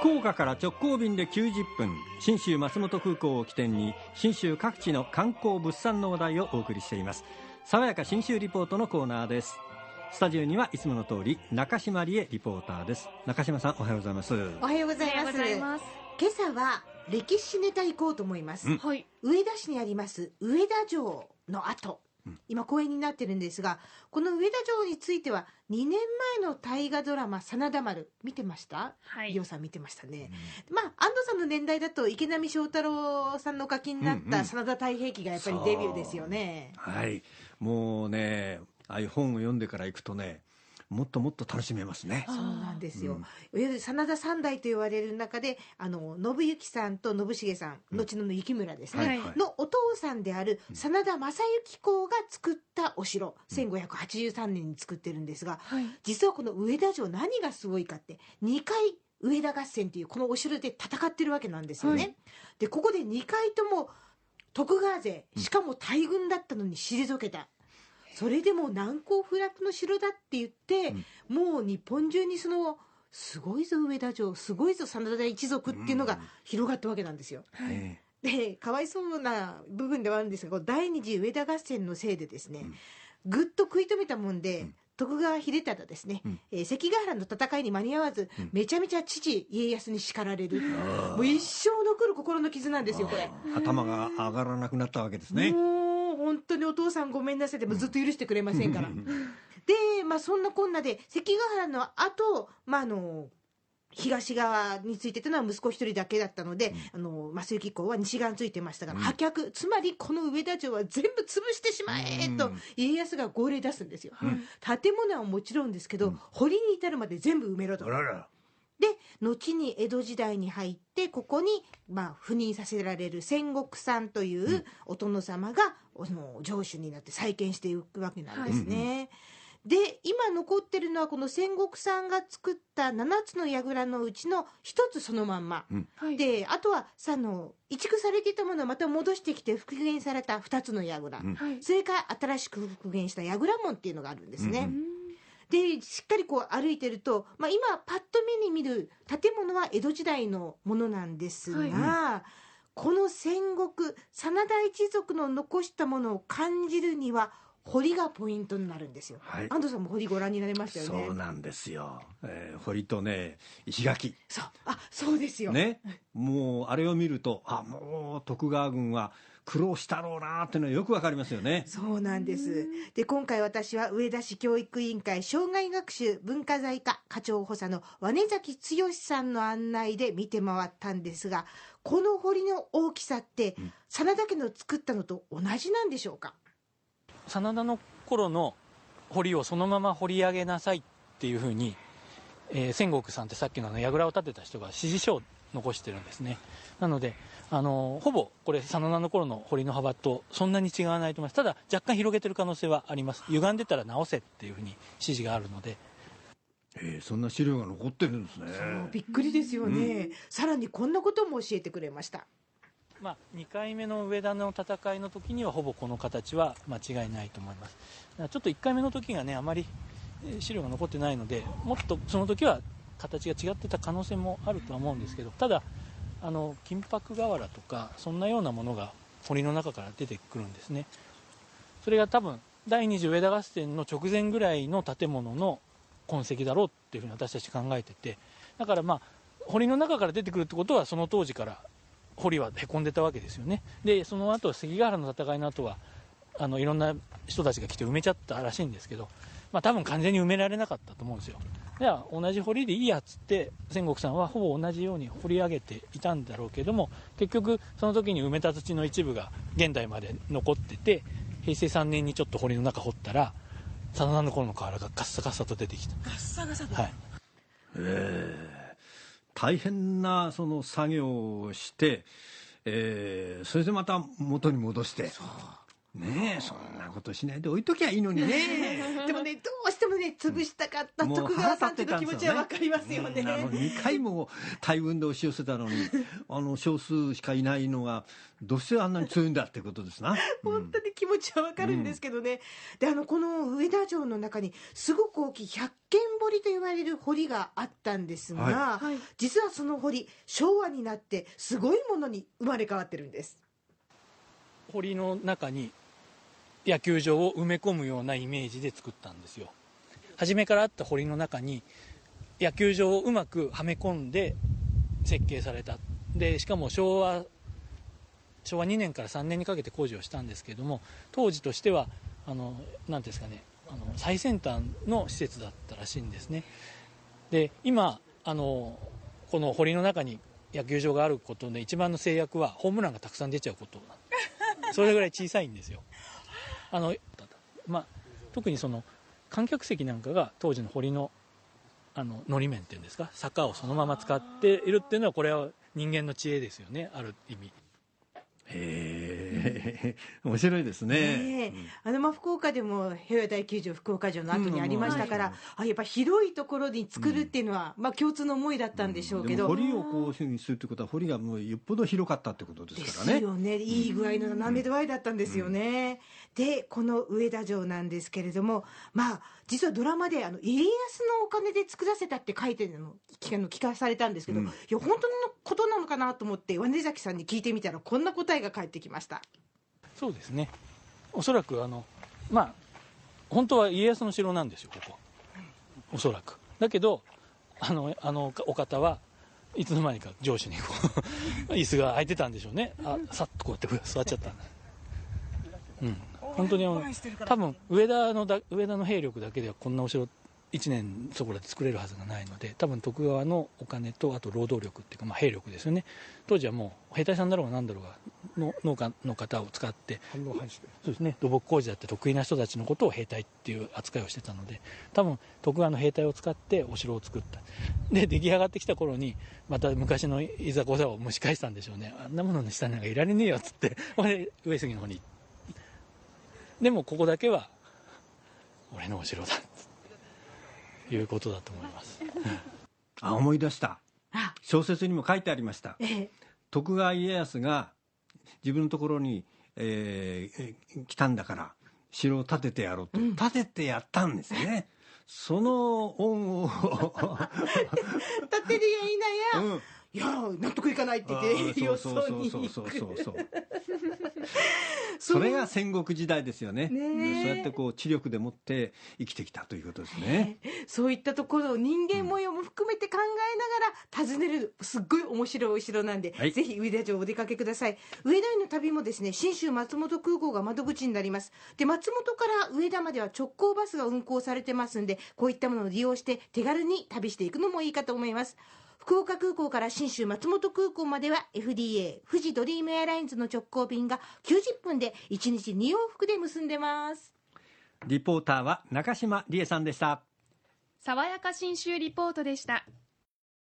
福岡から直行便で90分信州松本空港を起点に信州各地の観光物産の話題をお送りしています。爽やか信州リポートのコーナーです。スタジオにはいつもの通り中島理恵リポーターです。中島さんおはようございます。おはようございます。ます。今朝は歴史ネタ行こうと思います、うん。はい。上田市にあります上田城の跡。今公園になってるんですがこの上田城については2年前の大河ドラマ「真田丸」見てました？はい。リオさん見てましたね、まあ安藤さんの年代だと池波正太郎さんのお書きになっうんうん。た真田太平記がやっぱりデビューですよね、はい。もうねああいう本を読んでから行くとねもっともっと楽しめますね。そうなんですよ、うん。いわゆる真田三代と言われる中であの信行さんと信繁さん、後の幸村ですね、はいはい。のお父さんである真田正幸公が作ったお城、1583年に作ってるんですがはい。実はこの上田城何がすごいかって2回上田合戦っていうこのお城で戦ってるわけなんですよね。はい。でここで2回とも徳川勢しかも大軍だったのに退けた。それでも難攻不落の城だって言って、もう日本中にそのすごいぞ上田城すごいぞ真田一族っていうのが広がったわけなんですよ。えでかわいそうな部分ではあるんですが第二次上田合戦のせいでですね、ぐっと食い止めたもんで、徳川秀忠ですね、ん。えー関ヶ原の戦いに間に合わず、めちゃめちゃ父家康に叱られる。もう一生残る心の傷なんですよこれ。え頭が上がらなくなったわけですね。もう本当にお父さんごめんなさいでもずっと許してくれませんから。で、まあ、そんなこんなで関ヶ原の後、まああの東側についてというのは息子一人だけだったので、あの正行公は西側についてましたから、破却つまりこの上田城は全部潰してしまえとうん。家康が号令出すんですよ、建物はもちろんですけど、堀に至るまで全部埋めろと。あららで後に江戸時代に入ってここに、まあ、赴任させられる戦国さんというお殿様が、あの城主になって再建していくわけなんですね。で今残ってるのはこの戦国さんが作った7つの櫓のうちの1つそのまんま、はい。であとはさあの移築されていたものをまた戻してきて復元された2つの櫓、んはい。それから新しく復元した櫓門っていうのがあるんですね。うんでしっかりこう歩いてると、まあ、今パッと目に見る建物は江戸時代のものなんですが、この戦国真田一族の残したものを感じるには堀がポイントになるんですよ、はい。安藤さんも堀ご覧になりましたよね。そうなんですよ、えー堀とね石垣。そう。あそうですよ、ね。もうあれを見るとあもう徳川軍は苦労したろうなっていうのはよくわかりますよね。そうなんです。で、今回私は上田市教育委員会障害学習文化財課課長補佐の和根崎剛さんの案内で見て回ったんですが、この堀の大きさって、真田家の作ったのと同じなんでしょうか？真田の頃の堀をそのまま掘り上げなさいっていうふうに、えー千石さんってさっきのあの櫓を建てた人が指示書を残してるんですね。なのであのほぼこれ真田の頃の堀の幅とそんなに違わないと思います。ただ若干広げてる可能性はあります。歪んでたら直せっていうふうに指示があるので。えーそんな資料が残ってるんですね。びっくりですよね、さらにこんなことも教えてくれました。まあ、2回目の上田の戦いの時にはほぼこの形は間違いないと思います。ちょっと1回目の時がねあまりえー資料が残ってないのでもっとその時は形が違ってた可能性もあるとは思うんですけどただあの金箔瓦とかそんなようなものが堀の中から出てくるんですね。それが多分第二次上田合戦の直前ぐらいの建物の痕跡だろうっていうふうに私たち考えててだからまあ堀の中から出てくるってことはその当時から堀はへこんでたわけですよね。でその後関ヶ原の戦いの後はあのいろんな人たちが来て埋めちゃったらしいんですけど、まあ、多分完全に埋められなかったと思うんですよ。では同じ堀でいいやっつって千石さんはほぼ同じように掘り上げていたんだろうけども結局その時に埋めた土の一部が現代まで残ってて平成3年にちょっと堀の中掘ったら真田の頃の瓦がガッサガサと出てきた。ガッサガサと。はい。大変なその作業をして、えーそれでまた元に戻してねえそんなことしないで置いときゃいいのにね。でもねどうしてもね潰したかった徳川さんという気持ちはわかりますよね。うんあの2回も大運動をし寄せたのに あの少数しかいないのがどうしてあんなに強いんだってことですな。本当に気持ちはわかるんですけどね、であのこの上田城の中にすごく大きい百軒堀と言われる堀があったんですが、ははい。実はその堀昭和になってすごいものに生まれ変わってるんです。堀の中に野球場を埋め込むようなイメージで作ったんですよ。初めからあった堀の中に野球場をうまくはめ込んで設計された。でしかも昭和昭和2年から3年にかけて工事をしたんですけども当時としてはあのなんていうんですかねあの最先端の施設だったらしいんですね。で今あのこの堀の中に野球場があることで一番の制約はホームランがたくさん出ちゃうことそれぐらい小さいんですよ。あの、まあ、特にその観客席なんかが当時の堀のあののり面っていうんですか？坂をそのまま使っているっていうのはこれは人間の知恵ですよね。ある意味。へえ 面白いですね。ねえ。あのまあ福岡でも平和大球場福岡城の後にありましたから、あやっぱ広いところに作るっていうのは、まあ共通の思いだったんでしょうけど、堀をこういうふうにするってことは堀がもうよっぽど広かったってことでですからね。よね。いい具合の斜め度合いだったんですよね、でこの上田城なんですけれどもまあ実はドラマであの家康のお金で作らせたって書いてるの聞かの聞かされたんですけど、うん。いや本当のことなのかなと思って米崎さんに聞いてみたらこんな答えが返ってきました。そうですね。おそらくあのまあ本当は家康の城なんですよここ。おそらく。だけどあのあのお方はいつの間にか上司にこう 椅子が空いてたんでしょうね。あさっとこうやって座っちゃったんだ。うん。本当に多分上田のだ上田の兵力だけではこんなお城1年そこらで作れるはずがないので多分徳川のお金とあと労働力っていうか、まあ、兵力ですよね。当時はもう兵隊さんだろうが何だろうがの農家の方を使ってそうですね。土木工事だって得意な人たちのことを兵隊っていう扱いをしてたので多分徳川の兵隊を使ってお城を作った。で出来上がってきた頃にまた昔のいざこざを蒸し返したんでしょうね。あんなものの下なんかいられねえよっつってこれ上杉の方に。でもここだけは俺のお城だいうことだと思います。あ思い出した。あ。小説にも書いてありました。ええ。徳川家康が自分のところに、えーえ来たんだから城を建ててやろうと、うん。建ててやったんですね。その恩を、立てるやいなや、うんいや納得いかないってあ言ってーよそうそうにそうそうそうそう それが戦国時代ですよね。ねえ。そうやってこう知力でもって生きてきたということですね。そういったところを人間模様も含めて考えながら訪ねるすっごい面白いお城なんで、はい。ぜひ上田城お出かけください。上田への旅もですね信州松本空港が窓口になります。で松本から上田までは直行バスが運行されてますんでこういったものを利用して手軽に旅していくのもいいかと思います福岡空港から信州松本空港までは FDA 富士ドリームエアラインズの直行便が90分で1日2往復で結んでます。リポーターは中島理恵さんでした。爽やか新州リポートでした